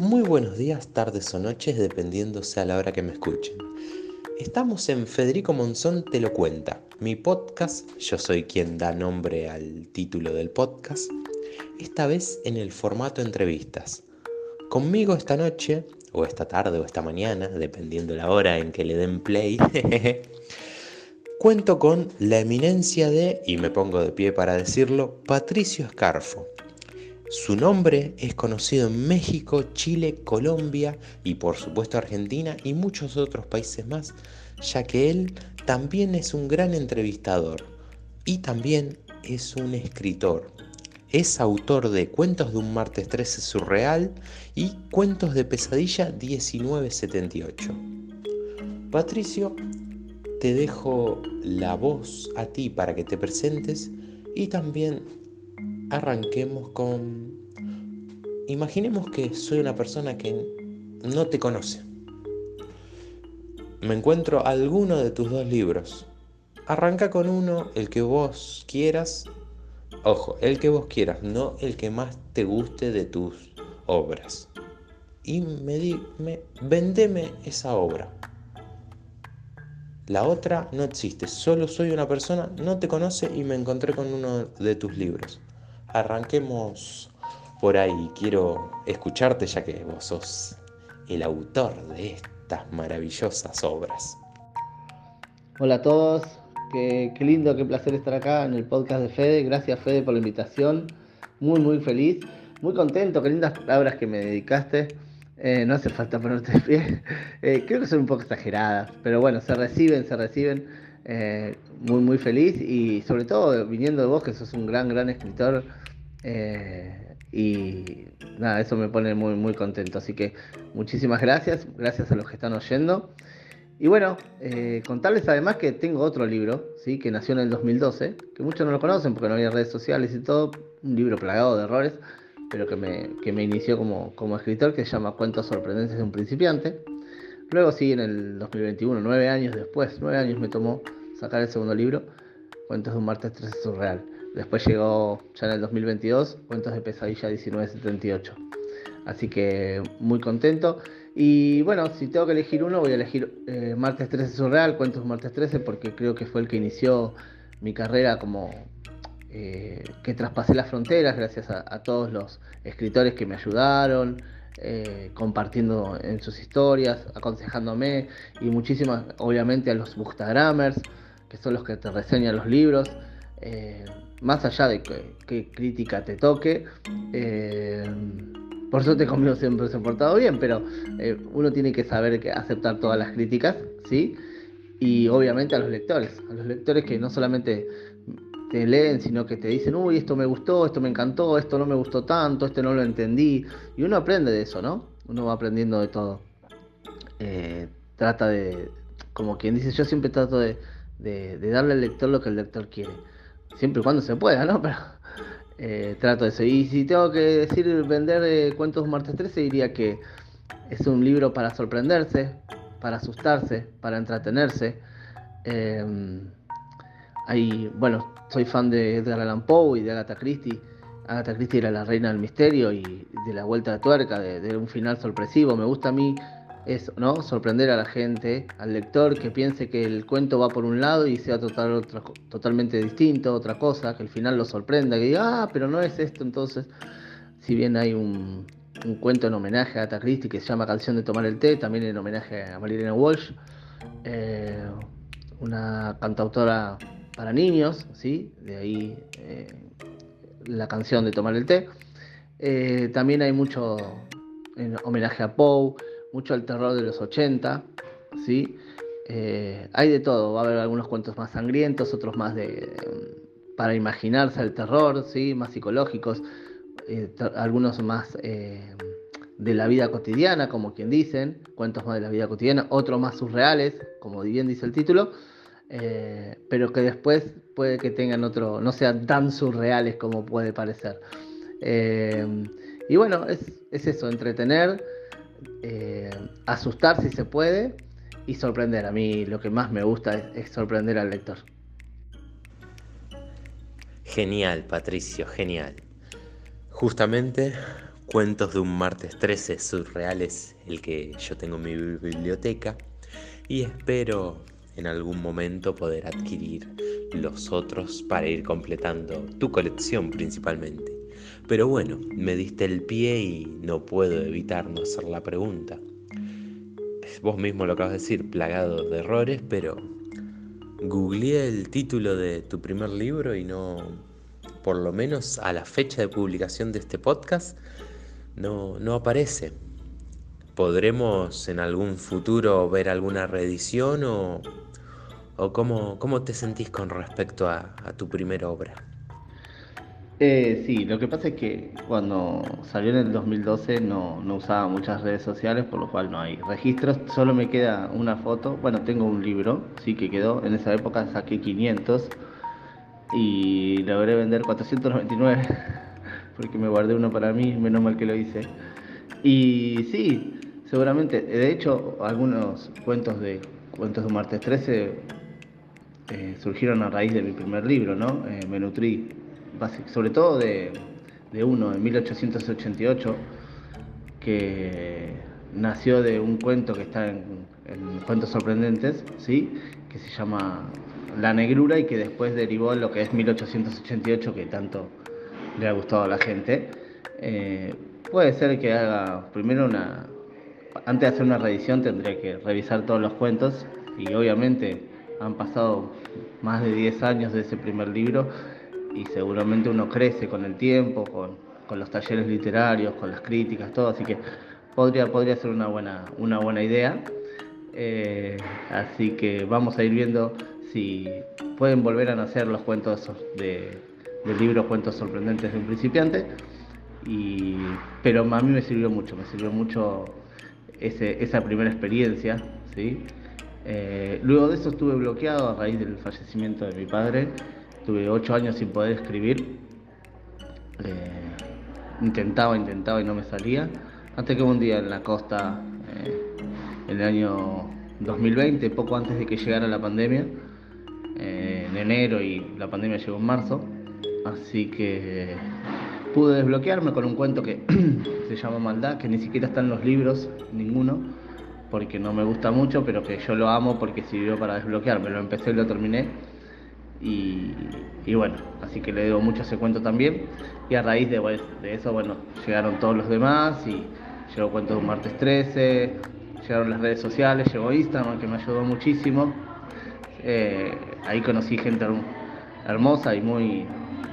Muy buenos días, tardes o noches, dependiendo sea la hora que me escuchen. Estamos en Federico Monzón Te lo cuenta, mi podcast, yo soy quien da nombre al título del podcast, esta vez en el formato entrevistas. Conmigo esta noche, o esta tarde o esta mañana, dependiendo la hora en que le den play, cuento con la eminencia de, y me pongo de pie para decirlo, Patricio Escarfo su nombre es conocido en México, Chile, Colombia y por supuesto Argentina y muchos otros países más, ya que él también es un gran entrevistador y también es un escritor. Es autor de Cuentos de un martes 13 surreal y Cuentos de pesadilla 1978. Patricio, te dejo la voz a ti para que te presentes y también arranquemos con... Imaginemos que soy una persona que no te conoce. Me encuentro alguno de tus dos libros. Arranca con uno, el que vos quieras. Ojo, el que vos quieras, no el que más te guste de tus obras. Y me, di, me vendeme esa obra. La otra no existe, solo soy una persona, no te conoce y me encontré con uno de tus libros. Arranquemos por ahí. Quiero escucharte ya que vos sos el autor de estas maravillosas obras. Hola a todos, qué, lindo, qué placer estar acá en el podcast de Fede. Gracias Fede por la invitación. Muy, muy feliz, muy contento, qué lindas palabras que me dedicaste. Eh, no hace falta ponerte de pie. Eh, creo que son un poco exageradas, pero bueno, se reciben, se reciben. Eh, muy, muy feliz y sobre todo viniendo de vos, que sos un gran, gran escritor. Eh, y nada, eso me pone muy, muy contento. Así que muchísimas gracias, gracias a los que están oyendo. Y bueno, eh, contarles además que tengo otro libro, ¿sí? que nació en el 2012, que muchos no lo conocen porque no había redes sociales y todo, un libro plagado de errores, pero que me, que me inició como, como escritor, que se llama Cuentos sorprendentes de un principiante. Luego sí, en el 2021, nueve años después, nueve años me tomó sacar el segundo libro, Cuentos de un martes 13 surreal. Después llegó ya en el 2022, Cuentos de pesadilla 1978. Así que muy contento. Y bueno, si tengo que elegir uno, voy a elegir eh, Martes 13 Surreal, Cuentos de Martes 13, porque creo que fue el que inició mi carrera como eh, que traspasé las fronteras gracias a, todos los escritores que me ayudaron, eh, compartiendo en sus historias, aconsejándome y muchísimas, obviamente, a los bookstagrammers, que son los que te reseñan los libros. Eh, más allá de qué crítica te toque, eh, por suerte conmigo siempre se ha portado bien, pero uno tiene que saber que aceptar todas las críticas, ¿sí? Y obviamente a los lectores, a los lectores que no solamente te leen, sino que te dicen, uy, esto me gustó, esto me encantó, esto no me gustó tanto, esto no lo entendí. Y uno aprende de eso, ¿no? Uno va aprendiendo de todo. trata de, como quien dice, yo siempre trato de darle al lector lo que el lector quiere siempre y cuando se pueda, ¿no? Pero eh, trato de eso. Y si tengo que decir vender eh, cuentos martes 13, diría que es un libro para sorprenderse, para asustarse, para entretenerse. Eh, bueno, soy fan de Edgar Allan Poe y de Agatha Christie. Agatha Christie era la reina del misterio y de la vuelta de tuerca, de, un final sorpresivo. Me gusta a mí eso, ¿no? Sorprender a la gente, al lector, que piense que el cuento va por un lado y sea total, totalmente distinto, otra cosa, que al final lo sorprenda, que diga, ah, pero no es esto. Entonces, si bien hay un, cuento en homenaje a Agatha Christie que se llama Canción de Tomar el Té, también en homenaje a Marilena Walsh, eh, una cantautora para niños, ¿sí? De ahí eh, la canción de Tomar el Té. Eh, también hay mucho en homenaje a Poe mucho al terror de los 80, ¿sí? Eh, hay de todo, va a haber algunos cuentos más sangrientos, otros más de mm, para imaginarse el terror, ¿sí? más psicológicos, algunos más de la vida cotidiana, como quien dicen, cuentos más de la vida cotidiana, otros más surreales, como bien dice el título, pero que después puede que tengan otro, no sean tan surreales como puede parecer. y bueno, es, es eso, entretener. Eh, asustar si se puede y sorprender. A mí lo que más me gusta es, sorprender al lector. Genial, Patricio, genial. Justamente Cuentos de un martes 13 surreal es el que yo tengo en mi biblioteca y espero en algún momento poder adquirir los otros para ir completando tu colección principalmente. Pero bueno, me diste el pie y no puedo evitar no hacer la pregunta. Vos mismo lo acabas de decir, plagado de errores, pero googleé el título de tu primer libro y no, por lo menos a la fecha de publicación de este podcast, no, no aparece. ¿Podremos en algún futuro ver alguna reedición o, o cómo, cómo, te sentís con respecto a, tu primera obra? Eh, sí, lo que pasa es que cuando salió en el 2012 no, no, usaba muchas redes sociales, por lo cual no hay registros, solo me queda una foto, bueno, tengo un libro, sí que quedó, en esa época saqué 500 y logré vender 499, porque me guardé uno para mí, menos mal que lo hice. Y sí, seguramente, de hecho, algunos cuentos de cuentos de martes 13 eh, surgieron a raíz de mi primer libro, ¿no? Eh, me nutrí sobre todo de, uno, en 1888, que nació de un cuento que está en, Cuentos Sorprendentes, ¿sí? que se llama La Negrura y que después derivó en lo que es 1888, que tanto le ha gustado a la gente. Eh, puede ser que haga primero una... Antes de hacer una reedición tendría que revisar todos los cuentos y obviamente han pasado más de 10 años de ese primer libro y seguramente uno crece con el tiempo, con, los talleres literarios, con las críticas, todo, así que podría, podría ser una buena, una buena idea. Eh, así que vamos a ir viendo si pueden volver a nacer los cuentos de, del libro Cuentos Sorprendentes de un principiante. Y, pero a mí me sirvió mucho, me sirvió mucho esa primera experiencia. ¿sí? Eh, luego de eso estuve bloqueado a raíz del fallecimiento de mi padre Tuve ocho años sin poder escribir. Eh, intentaba, intentaba y no me salía. Hasta que un día en la costa, eh, en el año 2020, poco antes de que llegara la pandemia, eh, en enero y la pandemia llegó en marzo, así que pude desbloquearme con un cuento que se llama Maldad, que ni siquiera está en los libros, ninguno, porque no me gusta mucho, pero que yo lo amo porque sirvió para desbloquearme. Lo empecé y lo terminé y, bueno, así que le debo mucho a ese cuento también. Y a raíz de, de eso, bueno, llegaron todos los demás y llegó Cuento de un martes 13, llegaron las redes sociales, llegó Instagram que me ayudó muchísimo. Eh, ahí conocí gente hermosa y muy,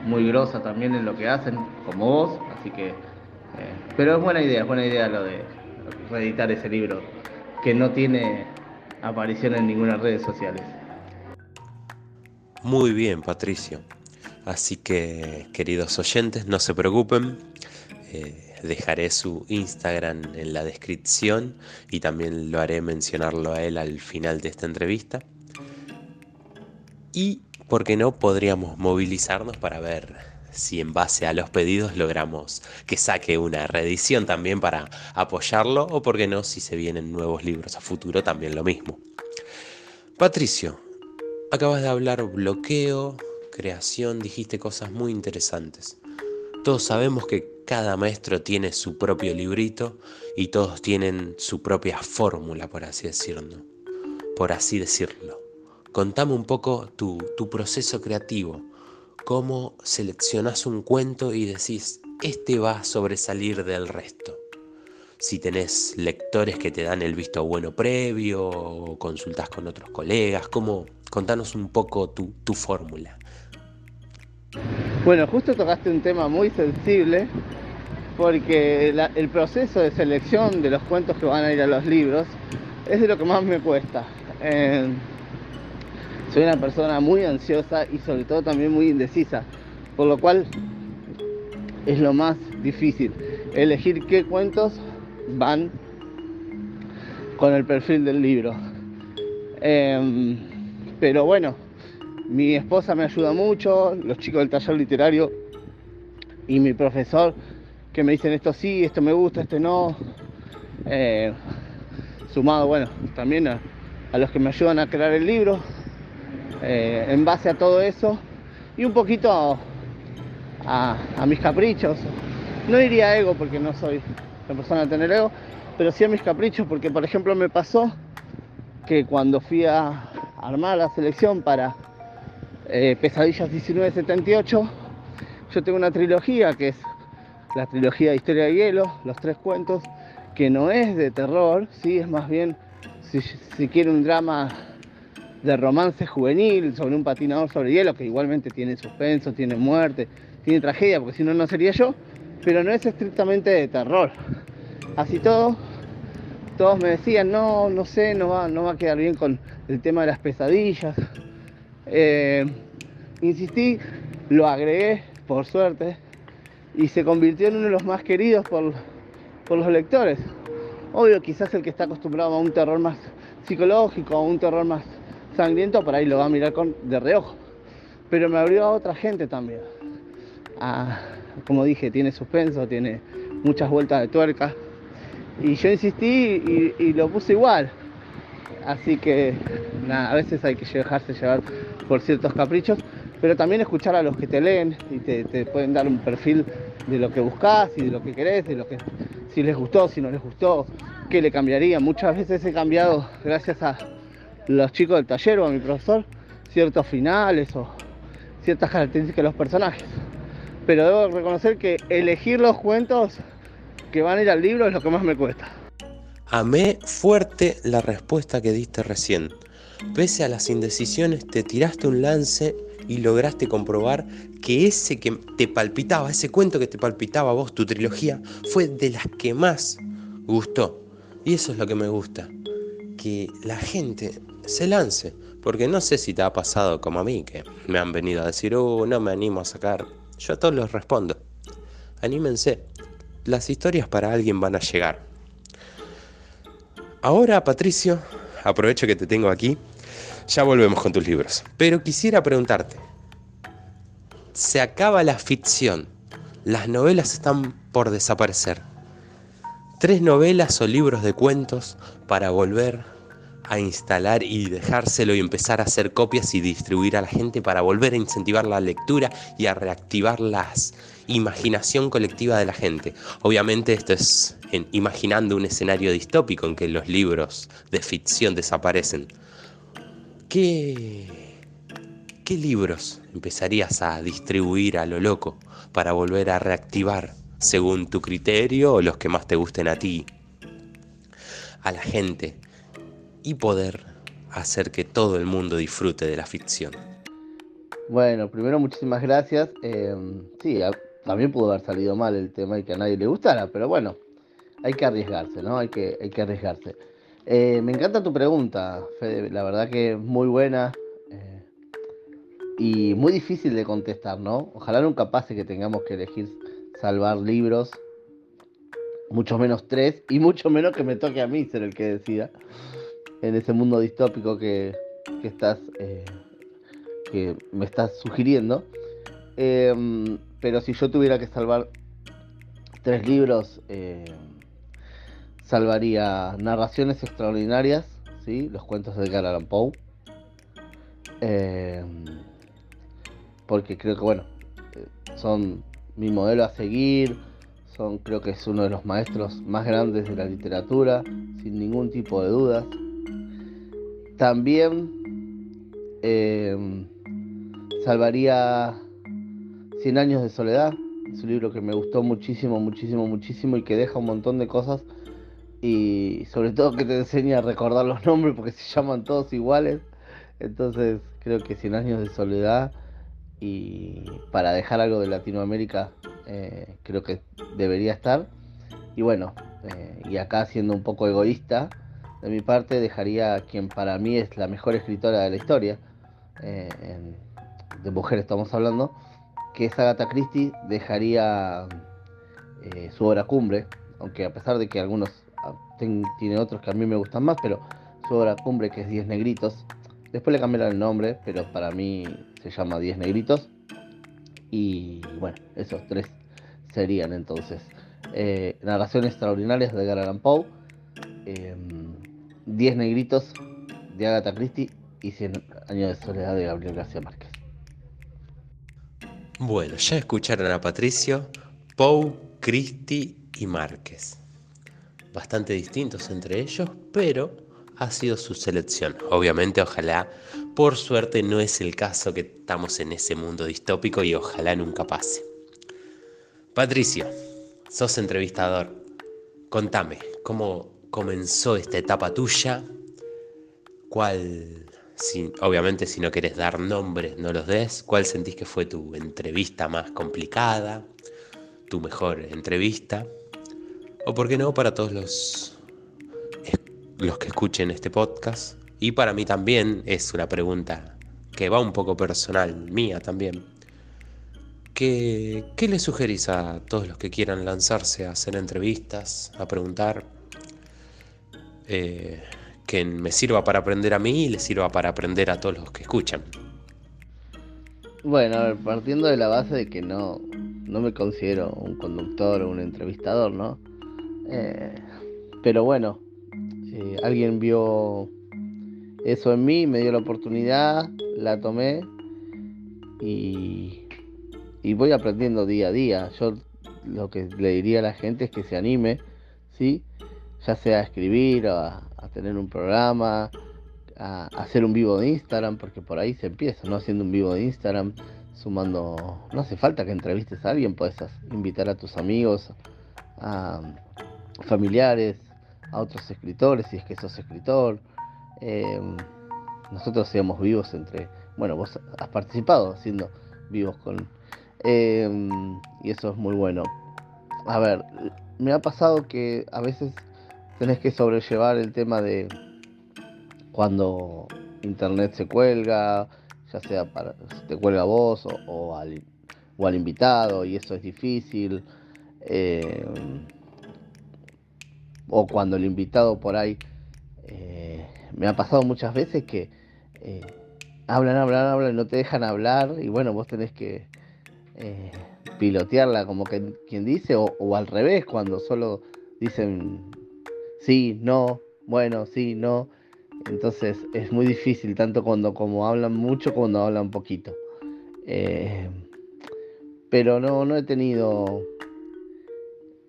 muy grosa también en lo que hacen, como vos, así que... Eh, pero es buena idea, es buena idea lo de reeditar ese libro, que no tiene aparición en ninguna redes sociales. Muy bien, Patricio. Así que, queridos oyentes, no se preocupen. Eh, dejaré su Instagram en la descripción y también lo haré mencionarlo a él al final de esta entrevista. Y, ¿por qué no? Podríamos movilizarnos para ver si en base a los pedidos logramos que saque una reedición también para apoyarlo o, por qué no, si se vienen nuevos libros a futuro, también lo mismo. Patricio, Acabas de hablar bloqueo, creación, dijiste cosas muy interesantes. Todos sabemos que cada maestro tiene su propio librito y todos tienen su propia fórmula, por así decirlo. Por así decirlo. Contame un poco tu, tu proceso creativo. Cómo seleccionas un cuento y decís, este va a sobresalir del resto si tenés lectores que te dan el visto bueno previo o consultas con otros colegas, ¿cómo? Contanos un poco tu, tu fórmula. Bueno, justo tocaste un tema muy sensible porque el proceso de selección de los cuentos que van a ir a los libros es de lo que más me cuesta. Eh, soy una persona muy ansiosa y sobre todo también muy indecisa, por lo cual es lo más difícil, elegir qué cuentos van con el perfil del libro. Em, pero bueno, mi esposa me ayuda mucho, los chicos del taller literario y mi profesor que me dicen esto sí, esto me gusta, este no. Eh, sumado, bueno, también a, los que me ayudan a crear el libro. Eh, en base a todo eso y un poquito a, a mis caprichos no diría ego porque no soy la persona de tener ego, pero sí a mis caprichos, porque por ejemplo me pasó que cuando fui a armar la selección para eh, Pesadillas 1978, yo tengo una trilogía que es la trilogía de Historia de Hielo, los tres cuentos, que no es de terror, ¿sí? es más bien, si, si quiere, un drama de romance juvenil sobre un patinador sobre hielo, que igualmente tiene suspenso, tiene muerte, tiene tragedia, porque si no, no sería yo, pero no es estrictamente de terror. Así todo, todos me decían, no, no sé, no va, no va a quedar bien con el tema de las pesadillas. Eh, insistí, lo agregué, por suerte, y se convirtió en uno de los más queridos por, por los lectores. Obvio, quizás el que está acostumbrado a un terror más psicológico, a un terror más sangriento, por ahí lo va a mirar con, de reojo. Pero me abrió a otra gente también. Como dije, tiene suspenso, tiene muchas vueltas de tuerca. Y yo insistí y, lo puse igual. Así que nada, a veces hay que dejarse llevar por ciertos caprichos, pero también escuchar a los que te leen y te, te, pueden dar un perfil de lo que buscas y de lo que querés, de lo que si les gustó, si no les gustó, qué le cambiaría. Muchas veces he cambiado gracias a los chicos del taller o a mi profesor ciertos finales o ciertas características de los personajes. Pero debo reconocer que elegir los cuentos que van a ir al libro es lo que más me cuesta. Amé fuerte la respuesta que diste recién. Pese a las indecisiones, te tiraste un lance y lograste comprobar que ese que te palpitaba, ese cuento que te palpitaba a vos, tu trilogía, fue de las que más gustó. Y eso es lo que me gusta, que la gente se lance, porque no sé si te ha pasado como a mí, que me han venido a decir, oh, no me animo a sacar. Yo a todos los respondo, anímense, las historias para alguien van a llegar. Ahora, Patricio, aprovecho que te tengo aquí, ya volvemos con tus libros, pero quisiera preguntarte, se acaba la ficción, las novelas están por desaparecer. Tres novelas o libros de cuentos para volver a instalar y dejárselo y empezar a hacer copias y distribuir a la gente para volver a incentivar la lectura y a reactivar la imaginación colectiva de la gente. Obviamente esto es imaginando un escenario distópico en que los libros de ficción desaparecen. ¿Qué, ¿Qué libros empezarías a distribuir a lo loco para volver a reactivar según tu criterio o los que más te gusten a ti? A la gente y poder hacer que todo el mundo disfrute de la ficción. Bueno, primero muchísimas gracias. Em, sí, también pudo haber salido mal el tema y que a nadie le gustara, pero bueno, hay que arriesgarse, ¿no? Hay que, hay que arriesgarse. Eh, me encanta tu pregunta, Fede, la verdad que es muy buena eh, y muy difícil de contestar, ¿no? Ojalá nunca pase que tengamos que elegir salvar libros, mucho menos tres, y mucho menos que me toque a mí ser el que decida en ese mundo distópico que, estás eh, que me estás sugiriendo. Em, pero si yo tuviera que salvar tres libros, eh, salvaría Narraciones Extraordinarias, ¿sí? los cuentos de Edgar Allan Poe. Em, porque creo que, bueno, son mi modelo a seguir, son, creo que es uno de los maestros más grandes de la literatura, sin ningún tipo de dudas. También em, salvaría Cien años de soledad. Es un libro que me gustó muchísimo, muchísimo, muchísimo y que deja un montón de cosas. Y sobre todo que te enseña a recordar los nombres porque se llaman todos iguales. Entonces creo que Cien años de soledad y para dejar algo de Latinoamérica eh, creo que debería estar. Y bueno, eh, y acá siendo un poco egoísta, de mi parte dejaría a quien para mí es la mejor escritora de la historia, eh, de mujer estamos hablando, que es Agatha Christie, dejaría eh, su obra cumbre, aunque a pesar de que algunos ah, tiene otros que a mí me gustan más, pero su obra cumbre que es Diez Negritos, después le cambiaron el nombre, pero para mí se llama Diez Negritos, y bueno, esos tres serían entonces. Eh, narraciones extraordinarias de Edgar Allan Poe, 10 negritos de Agatha Christie y 100 años de soledad de Gabriel García Márquez. Bueno, ya escucharon a Patricio. Poe, Cristi y Márquez. Bastante distintos entre ellos, pero ha sido su selección. Obviamente, ojalá, por suerte no es el caso que estamos en ese mundo distópico y ojalá nunca pase. Patricio, sos entrevistador. Contame, ¿cómo comenzó esta etapa tuya? ¿Cuál, obviamente si no querés dar nombres, no los des? ¿Cuál sentís que fue tu entrevista más complicada? ¿Tu mejor entrevista? O por qué no, para todos los los que escuchen este podcast. Y para mí también es una pregunta que va un poco personal, mía también. ¿Qué, qué le sugerís a todos los que quieran lanzarse a hacer entrevistas, a preguntar? Eh, que me sirva para aprender a mí y le sirva para aprender a todos los que escuchan. Bueno, partiendo de la base de que no, no me considero un conductor o un entrevistador, ¿no? Eh, pero bueno, eh, alguien vio eso en mí, me dio la oportunidad, la tomé y, voy aprendiendo día a día. Yo lo que le diría a la gente es que se anime, ¿sí? Ya sea a escribir, a, a tener un programa, a, hacer un vivo de Instagram, porque por ahí se empieza, ¿no? Haciendo un vivo de Instagram, sumando, no hace falta que entrevistes a alguien, puedes invitar a tus amigos, a familiares, a otros escritores, si es que sos escritor. Eh, nosotros seamos vivos entre, bueno, vos has participado haciendo vivos con... Eh, y eso es muy bueno. A ver, me ha pasado que a veces tenés que sobrellevar el tema de cuando internet se cuelga, ya sea para te cuelga vos o, al, o al invitado y eso es difícil. Eh, o cuando el invitado por ahí, eh, me ha pasado muchas veces que eh, hablan, hablan, hablan, no te dejan hablar y bueno, vos tenés que pilotearla como que, quien dice, o, al revés, cuando solo dicen sí, no, bueno, sí, no. Entonces es muy difícil, tanto cuando como hablan mucho como cuando hablan poquito. pero no, no he tenido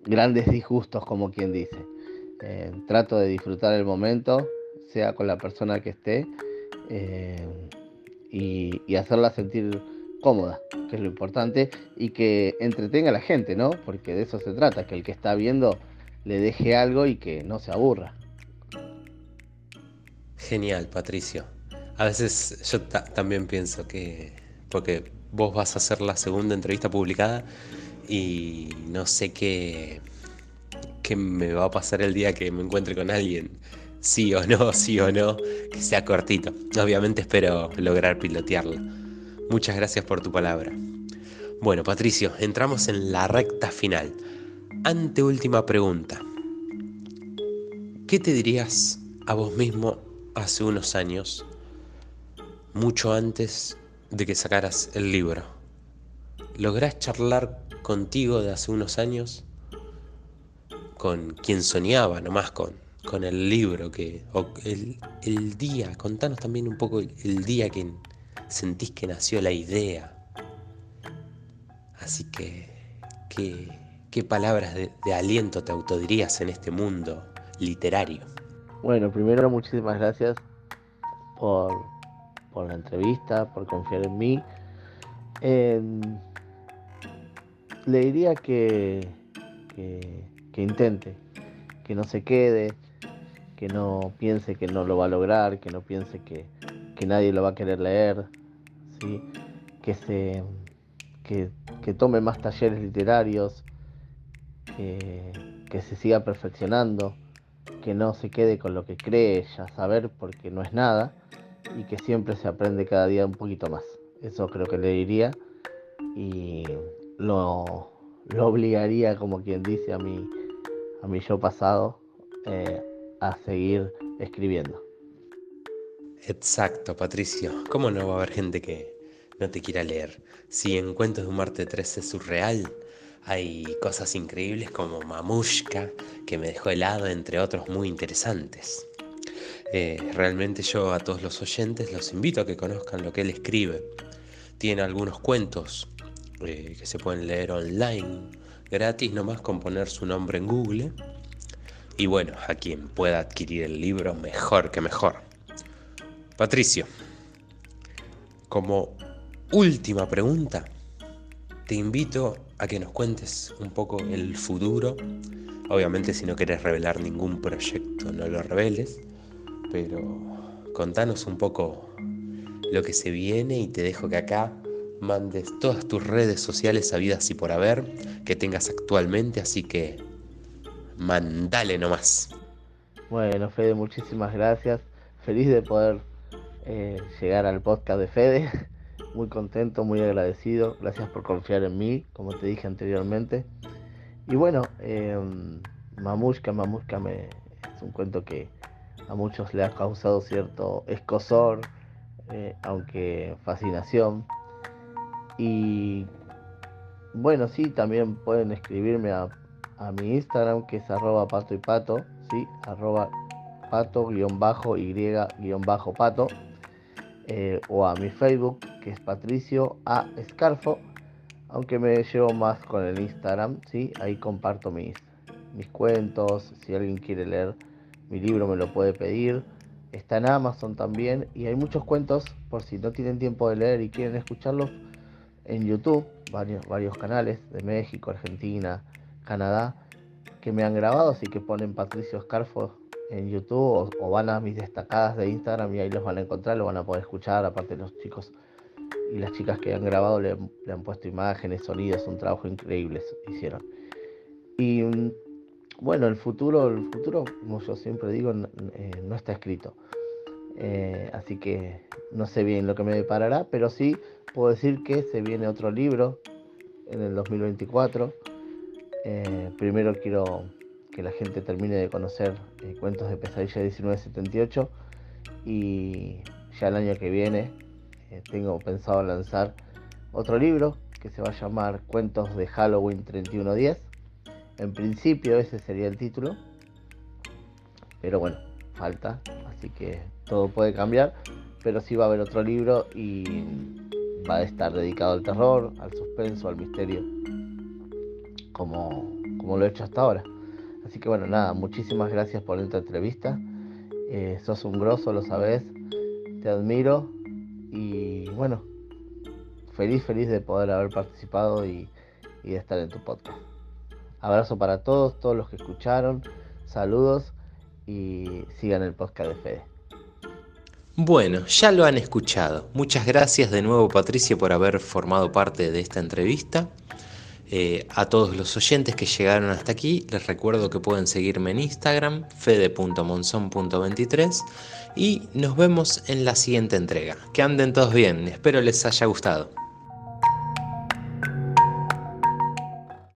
grandes disgustos, como quien dice. Eh, trato de disfrutar el momento, sea con la persona que esté, eh, y, hacerla sentir cómoda, que es lo importante, y que entretenga a la gente, ¿no? Porque de eso se trata, que el que está viendo le deje algo y que no se aburra. Genial, Patricio. A veces yo también pienso que, porque vos vas a hacer la segunda entrevista publicada y no sé qué que me va a pasar el día que me encuentre con alguien. Sí o no, sí o no, que sea cortito. Obviamente espero lograr pilotearla. Muchas gracias por tu palabra. Bueno, Patricio, entramos en la recta final. Anteúltima pregunta. ¿Qué te dirías a vos mismo hace unos años, mucho antes de que sacaras el libro? ¿Lográs charlar contigo de hace unos años? con quien soñaba, nomás con, con el libro, que, el, día, contanos también un poco el, día que sentís que nació la idea. Así que, ¿qué, palabras de, aliento te autodirías en este mundo literario? Bueno, primero muchísimas gracias por, por la entrevista, por confiar en mí. le diría que, que que intente, que no se quede, que no piense que no lo va a lograr, que no piense que, nadie lo va a querer leer, ¿sí? que, se, que, tome más talleres literarios, que, se siga perfeccionando, que no se quede con lo que cree ya saber porque no es nada y que siempre se aprende cada día un poquito más. Eso creo que le diría y lo, lo obligaría, como quien dice, a mi, a mi yo pasado eh, a seguir escribiendo. Exacto, Patricio. ¿Cómo no va a haber gente que no te quiera leer? Si en Cuentos de un Marte 13 es surreal, hay cosas increíbles como Mamushka, que me dejó helado, entre otros muy interesantes. Eh, realmente yo a todos los oyentes los invito a que conozcan lo que él escribe. Tiene algunos cuentos eh, que se pueden leer online, gratis nomás con poner su nombre en Google. Y bueno, a quien pueda adquirir el libro, mejor que mejor. Patricio, como última pregunta, te invito a que nos cuentes un poco el futuro. Obviamente si no quieres revelar ningún proyecto, no lo reveles, pero contanos un poco lo que se viene y te dejo que acá mandes todas tus redes sociales sabidas y por haber que tengas actualmente, así que mandale nomás. Bueno, Fede, muchísimas gracias. Feliz de poder eh, llegar al podcast de Fede. Muy contento, muy agradecido. Gracias por confiar en mí, como te dije anteriormente. Y bueno, eh, Mamushka, Mamushka me, es un cuento que a muchos le ha causado cierto escosor, eh, aunque fascinación. Y bueno, sí, también pueden escribirme a, a mi Instagram, que es arroba pato y pato, sí, arroba pato guion bajo y guion bajo pato. Eh, o a mi Facebook, que es Patricio A. Escarfo, aunque me llevo más con el Instagram, ¿sí? ahí comparto mis, mis cuentos, si alguien quiere leer mi libro me lo puede pedir, está en Amazon también y hay muchos cuentos, por si no tienen tiempo de leer y quieren escucharlos, en YouTube, varios, varios canales de México, Argentina, Canadá, que me han grabado, así que ponen Patricio Escarfo en YouTube o, van a mis destacadas de Instagram y ahí los van a encontrar, lo van a poder escuchar, aparte los chicos y las chicas que han grabado le, han puesto imágenes, sonidos, un trabajo increíble hicieron. Y mm, bueno, el futuro, el futuro, como yo siempre digo, no, eh, está escrito. Eh, así que no sé bien lo que me deparará, pero sí puedo decir que se viene otro libro en el 2024. Eh, primero quiero que la gente termine de conocer eh, Cuentos de Pesadilla 1978 y ya el año que viene eh, tengo pensado lanzar otro libro que se va a llamar Cuentos de Halloween 3110. En principio ese sería el título, pero bueno, falta, así que todo puede cambiar, pero sí va a haber otro libro y va a estar dedicado al terror, al suspenso, al misterio, como, como lo he hecho hasta ahora. Así que bueno, nada, muchísimas gracias por esta entrevista. Eh, sos un grosso, lo sabes. Te admiro. Y bueno, feliz, feliz de poder haber participado y, y de estar en tu podcast. Abrazo para todos, todos los que escucharon. Saludos y sigan el podcast de Fede. Bueno, ya lo han escuchado. Muchas gracias de nuevo Patricia por haber formado parte de esta entrevista. Eh, a todos los oyentes que llegaron hasta aquí, les recuerdo que pueden seguirme en Instagram, fede.monzon.23 y nos vemos en la siguiente entrega. Que anden todos bien, espero les haya gustado.